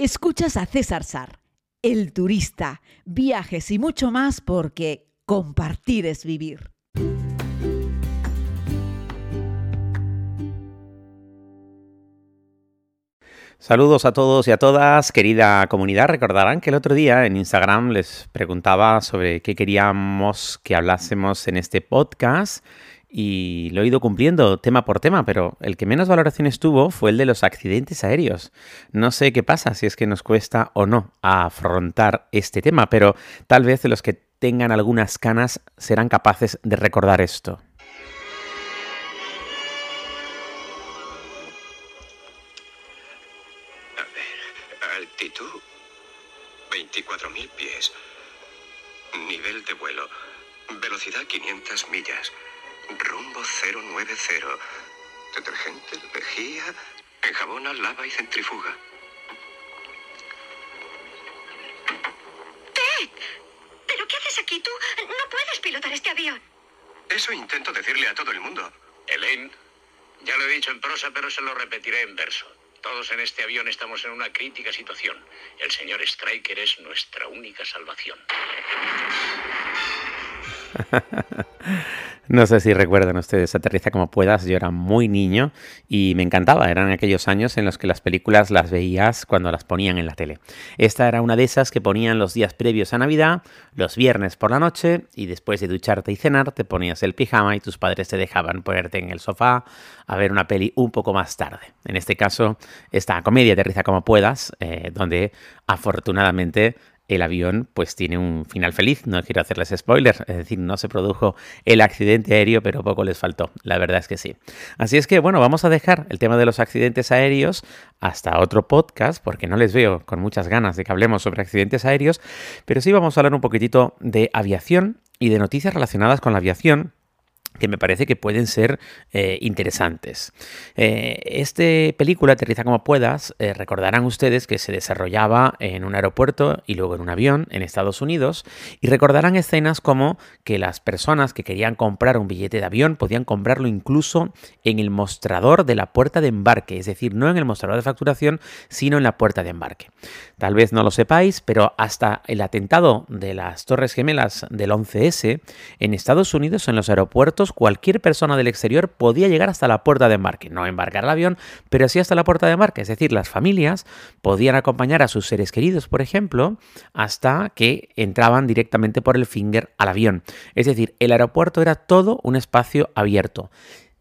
Escuchas a César Sar, el turista, viajes y mucho más porque compartir es vivir. Saludos a todos y a todas, querida comunidad. Recordarán que el otro día en Instagram les preguntaba sobre qué queríamos que hablásemos en este podcast y lo he ido cumpliendo tema por tema, pero el que menos valoraciones tuvo fue el de los accidentes aéreos. No sé qué pasa, si es que nos cuesta o no afrontar este tema, pero tal vez los que tengan algunas canas serán capaces de recordar esto. A ver, altitud 24.000 pies. Nivel de vuelo. Velocidad 500 millas. Rumbo 090. Detergente, lejía, enjabona, lava y centrifuga. ¡Ted! ¿Pero qué haces aquí tú? No puedes pilotar este avión. Eso intento decirle a todo el mundo. Elaine, ya lo he dicho en prosa, pero se lo repetiré en verso. Todos en este avión estamos en una crítica situación. El señor Striker es nuestra única salvación. No sé si recuerdan ustedes Aterriza como puedas, yo era muy niño y me encantaba, eran aquellos años en los que las películas las veías cuando las ponían en la tele. Esta era una de esas que ponían los días previos a Navidad, los viernes por la noche y después de ducharte y cenar te ponías el pijama y tus padres te dejaban ponerte en el sofá a ver una peli un poco más tarde. En este caso, esta comedia Aterriza como puedas, eh, donde afortunadamente el avión pues tiene un final feliz, no quiero hacerles spoilers, es decir, no se produjo el accidente aéreo, pero poco les faltó, la verdad es que sí. Así es que bueno, vamos a dejar el tema de los accidentes aéreos hasta otro podcast, porque no les veo con muchas ganas de que hablemos sobre accidentes aéreos, pero sí vamos a hablar un poquitito de aviación y de noticias relacionadas con la aviación que me parece que pueden ser eh, interesantes. Eh, esta película, Aterriza como puedas, eh, recordarán ustedes que se desarrollaba en un aeropuerto y luego en un avión en Estados Unidos y recordarán escenas como que las personas que querían comprar un billete de avión podían comprarlo incluso en el mostrador de la puerta de embarque, es decir, no en el mostrador de facturación, sino en la puerta de embarque. Tal vez no lo sepáis, pero hasta el atentado de las Torres Gemelas del 11S en Estados Unidos en los aeropuertos cualquier persona del exterior podía llegar hasta la puerta de embarque. No embarcar el avión, pero sí hasta la puerta de embarque. Es decir, las familias podían acompañar a sus seres queridos, por ejemplo, hasta que entraban directamente por el finger al avión. Es decir, el aeropuerto era todo un espacio abierto.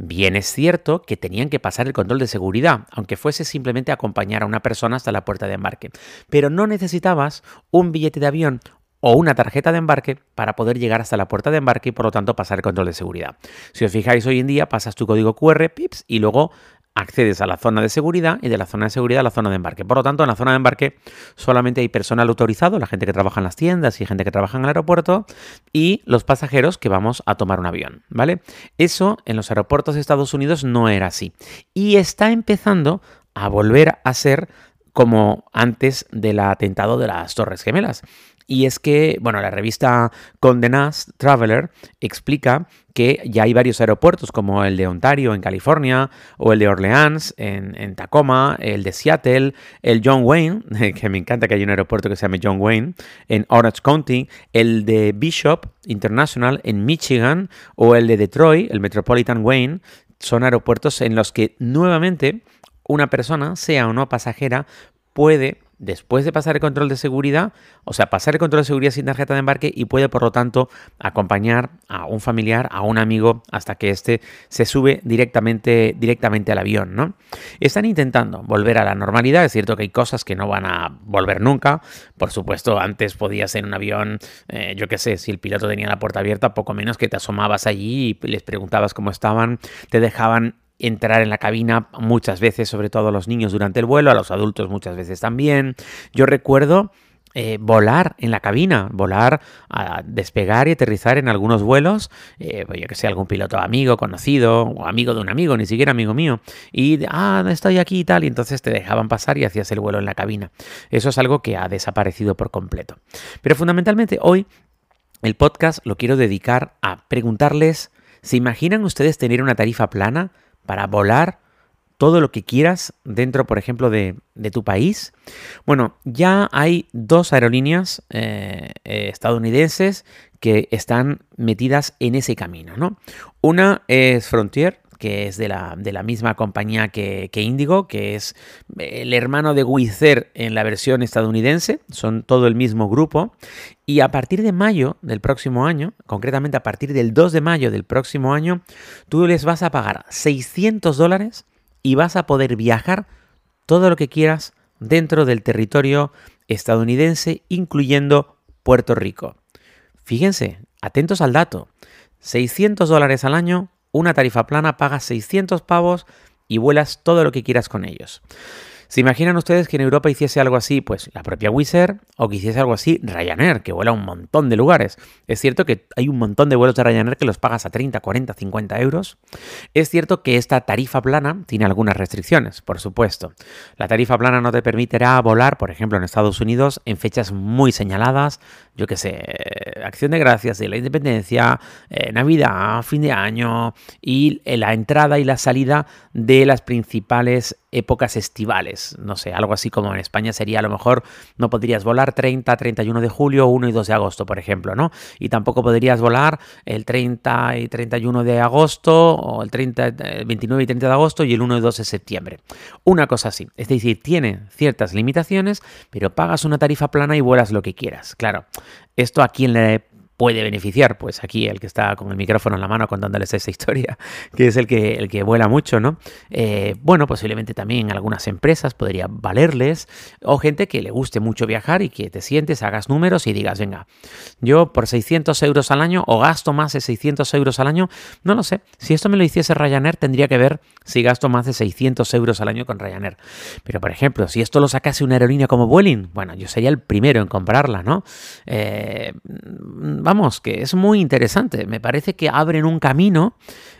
Bien es cierto que tenían que pasar el control de seguridad, aunque fuese simplemente acompañar a una persona hasta la puerta de embarque. Pero no necesitabas un billete de avión o una tarjeta de embarque para poder llegar hasta la puerta de embarque y por lo tanto pasar el control de seguridad. Si os fijáis hoy en día pasas tu código QR, PIPS, y luego accedes a la zona de seguridad y de la zona de seguridad a la zona de embarque. Por lo tanto, en la zona de embarque solamente hay personal autorizado, la gente que trabaja en las tiendas y gente que trabaja en el aeropuerto y los pasajeros que vamos a tomar un avión, ¿vale? Eso en los aeropuertos de Estados Unidos no era así y está empezando a volver a ser como antes del atentado de las Torres Gemelas. Y es que, bueno, la revista Condé Nast Traveler explica que ya hay varios aeropuertos como el de Ontario en California o el de Orleans en, Tacoma, el de Seattle, el John Wayne, que me encanta que haya un aeropuerto que se llame John Wayne, en Orange County, el de Bishop International en Michigan o el de Detroit, el Metropolitan Wayne, son aeropuertos en los que nuevamente una persona, sea o no pasajera, puede después de pasar el control de seguridad, o sea, pasar el control de seguridad sin tarjeta de embarque y puede, por lo tanto, acompañar a un familiar, a un amigo, hasta que éste se sube directamente, directamente al avión, ¿no? Están intentando volver a la normalidad, es cierto que hay cosas que no van a volver nunca, por supuesto, antes podías en un avión, eh, yo qué sé, si el piloto tenía la puerta abierta, poco menos que te asomabas allí y les preguntabas cómo estaban, te dejaban entrar en la cabina muchas veces, sobre todo a los niños durante el vuelo, a los adultos muchas veces también. Yo recuerdo eh, volar en la cabina, volar, a despegar y aterrizar en algunos vuelos, eh, yo que sé, algún piloto amigo, conocido, o amigo de un amigo, ni siquiera amigo mío, y, ah, estoy aquí y tal, y entonces te dejaban pasar y hacías el vuelo en la cabina. Eso es algo que ha desaparecido por completo. Pero fundamentalmente hoy el podcast lo quiero dedicar a preguntarles, ¿se imaginan ustedes tener una tarifa plana? Para volar todo lo que quieras dentro, por ejemplo, de, tu país. Bueno, ya hay dos aerolíneas eh, eh, estadounidenses que están metidas en ese camino, ¿no? Una es Frontier, que es de la, de la misma compañía que, que, Indigo, que es el hermano de Wizz en la versión estadounidense, son todo el mismo grupo, y a partir de mayo del próximo año, concretamente a partir del 2 de mayo del próximo año, tú les vas a pagar 600 dólares y vas a poder viajar todo lo que quieras dentro del territorio estadounidense, incluyendo Puerto Rico. Fíjense, atentos al dato. 600 dólares al año, una tarifa plana, pagas 600 pavos y vuelas todo lo que quieras con ellos. ¿Se imaginan ustedes que en Europa hiciese algo así? Pues la propia Wizz Air o que hiciese algo así Ryanair, que vuela un montón de lugares. Es cierto que hay un montón de vuelos de Ryanair que los pagas a 30, 40, 50 euros. Es cierto que esta tarifa plana tiene algunas restricciones, por supuesto. La tarifa plana no te permitirá volar, por ejemplo, en Estados Unidos en fechas muy señaladas, yo qué sé, Acción de Gracias de la Independencia, eh, Navidad, fin de año y la entrada y la salida de las principales épocas estivales. No sé, algo así como en España sería a lo mejor no podrías volar 30, 31 de julio, 1 y 2 de agosto, por ejemplo, ¿no? Y tampoco podrías volar el 30 y 31 de agosto o el 30, 29 y 30 de agosto y el 1 y 2 de septiembre. Una cosa así. Es decir, tiene ciertas limitaciones, pero pagas una tarifa plana y vuelas lo que quieras. Claro, esto a quién le puede beneficiar, pues aquí el que está con el micrófono en la mano contándoles esa historia, que es el que, el que vuela mucho, ¿no? Eh, bueno, posiblemente también algunas empresas podría valerles, o gente que le guste mucho viajar y que te sientes, hagas números y digas, venga, yo por 600 euros al año o gasto más de 600 euros al año, no lo sé, si esto me lo hiciese Ryanair tendría que ver si gasto más de 600 euros al año con Ryanair. Pero por ejemplo, si esto lo sacase una aerolínea como Vueling, bueno, yo sería el primero en comprarla, ¿no? Eh, vamos, que es muy interesante. Me parece que abren un camino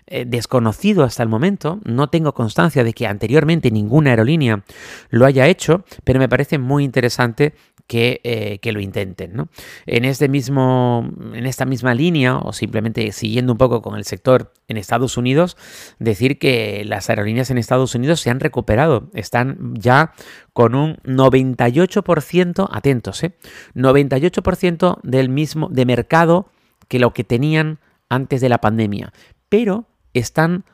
eh, desconocido hasta el momento. No tengo constancia de que anteriormente ninguna aerolínea lo haya hecho, pero me parece muy interesante que, eh, que, lo intenten. ¿no? En, este mismo, en esta misma línea, o simplemente siguiendo un poco con el sector en Estados Unidos, decir que las aerolíneas en Estados Unidos se han recuperado, están ya con un 98%, atentos, ¿eh? 98% del mismo de mercado que lo que tenían antes de la pandemia, pero están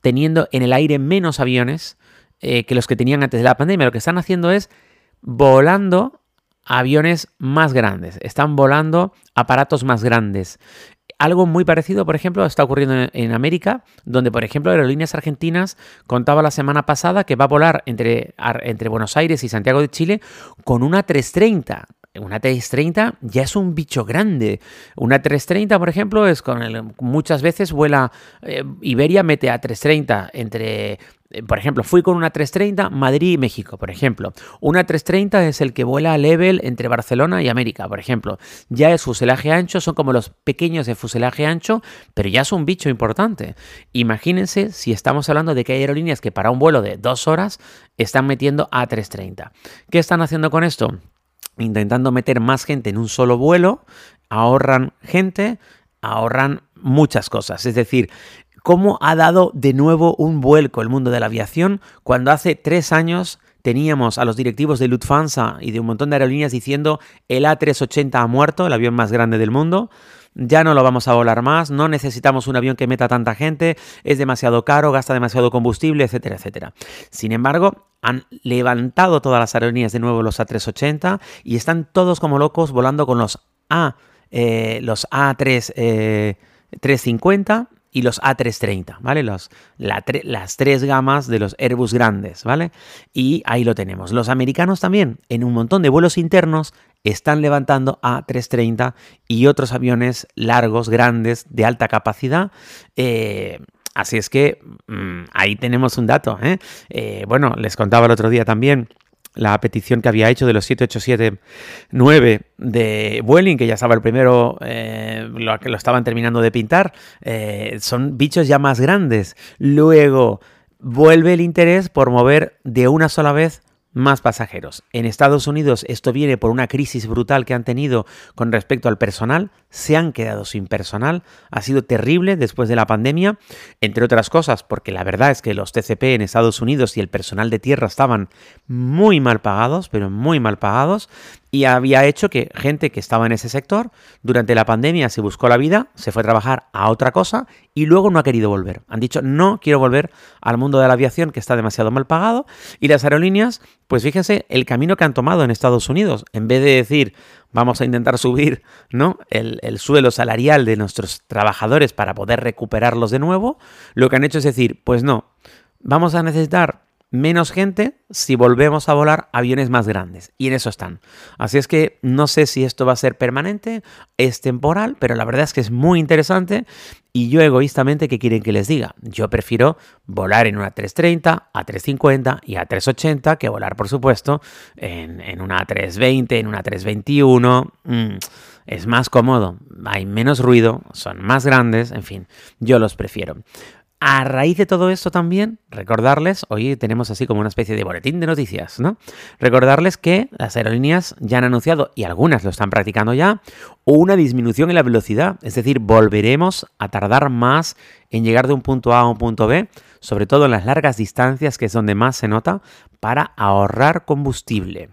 teniendo en el aire menos aviones eh, que los que tenían antes de la pandemia. Lo que están haciendo es volando aviones más grandes, están volando aparatos más grandes. Algo muy parecido, por ejemplo, está ocurriendo en, América, donde, por ejemplo, Aerolíneas Argentinas contaba la semana pasada que va a volar entre, entre Buenos Aires y Santiago de Chile con una 330 una 330 ya es un bicho grande. Una 330, por ejemplo, es con el, muchas veces vuela eh, Iberia mete a 330 entre eh, por ejemplo, fui con una 330 Madrid y México, por ejemplo. Una 330 es el que vuela a level entre Barcelona y América, por ejemplo. Ya es fuselaje ancho, son como los pequeños de fuselaje ancho, pero ya es un bicho importante. Imagínense si estamos hablando de que hay aerolíneas que para un vuelo de dos horas están metiendo a 330. ¿Qué están haciendo con esto? Intentando meter más gente en un solo vuelo, ahorran gente, ahorran muchas cosas. Es decir, cómo ha dado de nuevo un vuelco el mundo de la aviación cuando hace tres años teníamos a los directivos de Lufthansa y de un montón de aerolíneas diciendo el A380 ha muerto, el avión más grande del mundo, ya no lo vamos a volar más, no necesitamos un avión que meta tanta gente, es demasiado caro, gasta demasiado combustible, etcétera, etcétera. Sin embargo, han levantado todas las aerolíneas de nuevo los A380 y están todos como locos volando con los A, eh, los A3 350 y los A330, ¿vale? Los, las tres gamas de los Airbus grandes, ¿vale? Y ahí lo tenemos. Los americanos también, en un montón de vuelos internos, están levantando A330 y otros aviones largos, grandes, de alta capacidad. Eh, así es que mm, ahí tenemos un dato. ¿eh? Eh, bueno, les contaba el otro día también la petición que había hecho de los 7879 de Vueling, que ya estaba el primero, eh, lo, lo estaban terminando de pintar, eh, son bichos ya más grandes. Luego vuelve el interés por mover de una sola vez más pasajeros. En Estados Unidos esto viene por una crisis brutal que han tenido con respecto al personal. Se han quedado sin personal. Ha sido terrible después de la pandemia, entre otras cosas, porque la verdad es que los TCP en Estados Unidos y el personal de tierra estaban muy mal pagados, pero muy mal pagados y había hecho que gente que estaba en ese sector durante la pandemia se buscó la vida, se fue a trabajar a otra cosa y luego no ha querido volver. Han dicho, no quiero volver al mundo de la aviación que está demasiado mal pagado y las aerolíneas, pues fíjense el camino que han tomado en Estados Unidos. En vez de decir, vamos a intentar subir ¿no? el, el suelo salarial de nuestros trabajadores para poder recuperarlos de nuevo, lo que han hecho es decir, pues no, vamos a necesitar menos gente si volvemos a volar aviones más grandes. Y en eso están. Así es que no sé si esto va a ser permanente, es temporal, pero la verdad es que es muy interesante. Y yo egoístamente, ¿qué quieren que les diga? Yo prefiero volar en una 330, a 350 y a 380 que volar, por supuesto, en, en una 320, en una 321. Mm, es más cómodo, hay menos ruido, son más grandes, en fin, yo los prefiero. A raíz de todo esto también, recordarles, hoy tenemos así como una especie de boletín de noticias, ¿no? Recordarles que las aerolíneas ya han anunciado, y algunas lo están practicando ya, una disminución en la velocidad, es decir, volveremos a tardar más en llegar de un punto A a un punto B, sobre todo en las largas distancias, que es donde más se nota, para ahorrar combustible.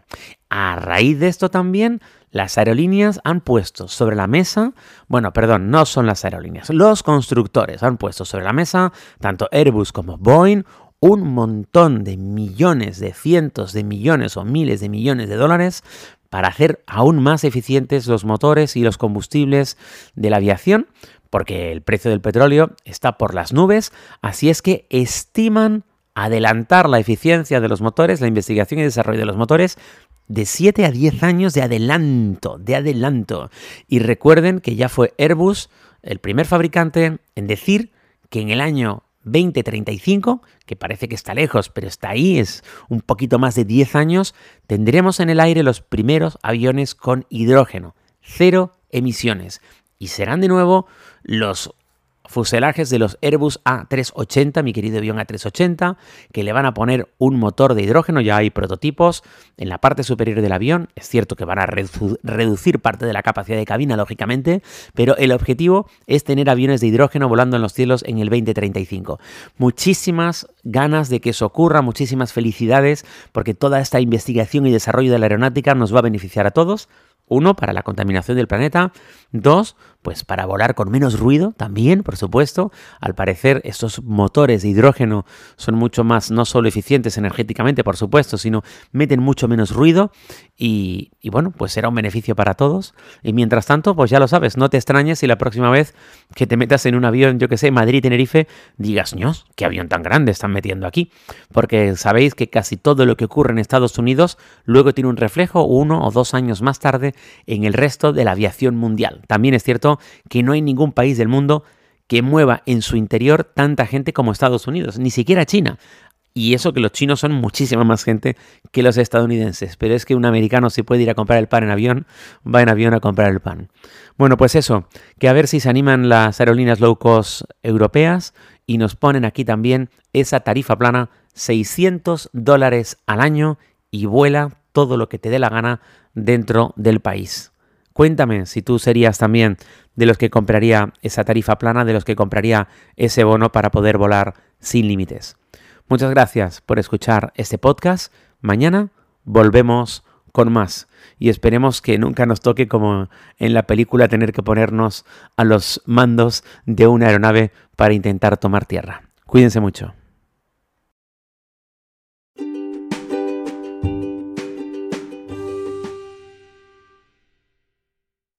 A raíz de esto también, las aerolíneas han puesto sobre la mesa, bueno, perdón, no son las aerolíneas, los constructores han puesto sobre la mesa, tanto Airbus como Boeing, un montón de millones, de cientos de millones o miles de millones de dólares para hacer aún más eficientes los motores y los combustibles de la aviación, porque el precio del petróleo está por las nubes, así es que estiman adelantar la eficiencia de los motores, la investigación y desarrollo de los motores de 7 a 10 años de adelanto, de adelanto. Y recuerden que ya fue Airbus el primer fabricante en decir que en el año 2035, que parece que está lejos, pero está ahí, es un poquito más de 10 años, tendremos en el aire los primeros aviones con hidrógeno, cero emisiones. Y serán de nuevo los fuselajes de los Airbus A380, mi querido avión A380, que le van a poner un motor de hidrógeno, ya hay prototipos en la parte superior del avión, es cierto que van a reducir parte de la capacidad de cabina, lógicamente, pero el objetivo es tener aviones de hidrógeno volando en los cielos en el 2035. Muchísimas ganas de que eso ocurra, muchísimas felicidades, porque toda esta investigación y desarrollo de la aeronáutica nos va a beneficiar a todos, uno, para la contaminación del planeta. Dos, pues para volar con menos ruido también, por supuesto. Al parecer, estos motores de hidrógeno son mucho más, no solo eficientes energéticamente, por supuesto, sino meten mucho menos ruido. Y, bueno, pues será un beneficio para todos. Y mientras tanto, pues ya lo sabes, no te extrañes si la próxima vez que te metas en un avión, yo que sé, Madrid-Tenerife, digas, ños, qué avión tan grande están metiendo aquí. Porque sabéis que casi todo lo que ocurre en Estados Unidos luego tiene un reflejo uno o dos años más tarde en el resto de la aviación mundial. También es cierto que no hay ningún país del mundo que mueva en su interior tanta gente como Estados Unidos, ni siquiera China. Y eso que los chinos son muchísima más gente que los estadounidenses. Pero es que un americano si puede ir a comprar el pan en avión, va en avión a comprar el pan. Bueno, pues eso, que a ver si se animan las aerolíneas low cost europeas y nos ponen aquí también esa tarifa plana, 600 dólares al año y vuela todo lo que te dé la gana dentro del país. Cuéntame si tú serías también de los que compraría esa tarifa plana, de los que compraría ese bono para poder volar sin límites. Muchas gracias por escuchar este podcast. Mañana volvemos con más y esperemos que nunca nos toque como en la película tener que ponernos a los mandos de una aeronave para intentar tomar tierra. Cuídense mucho.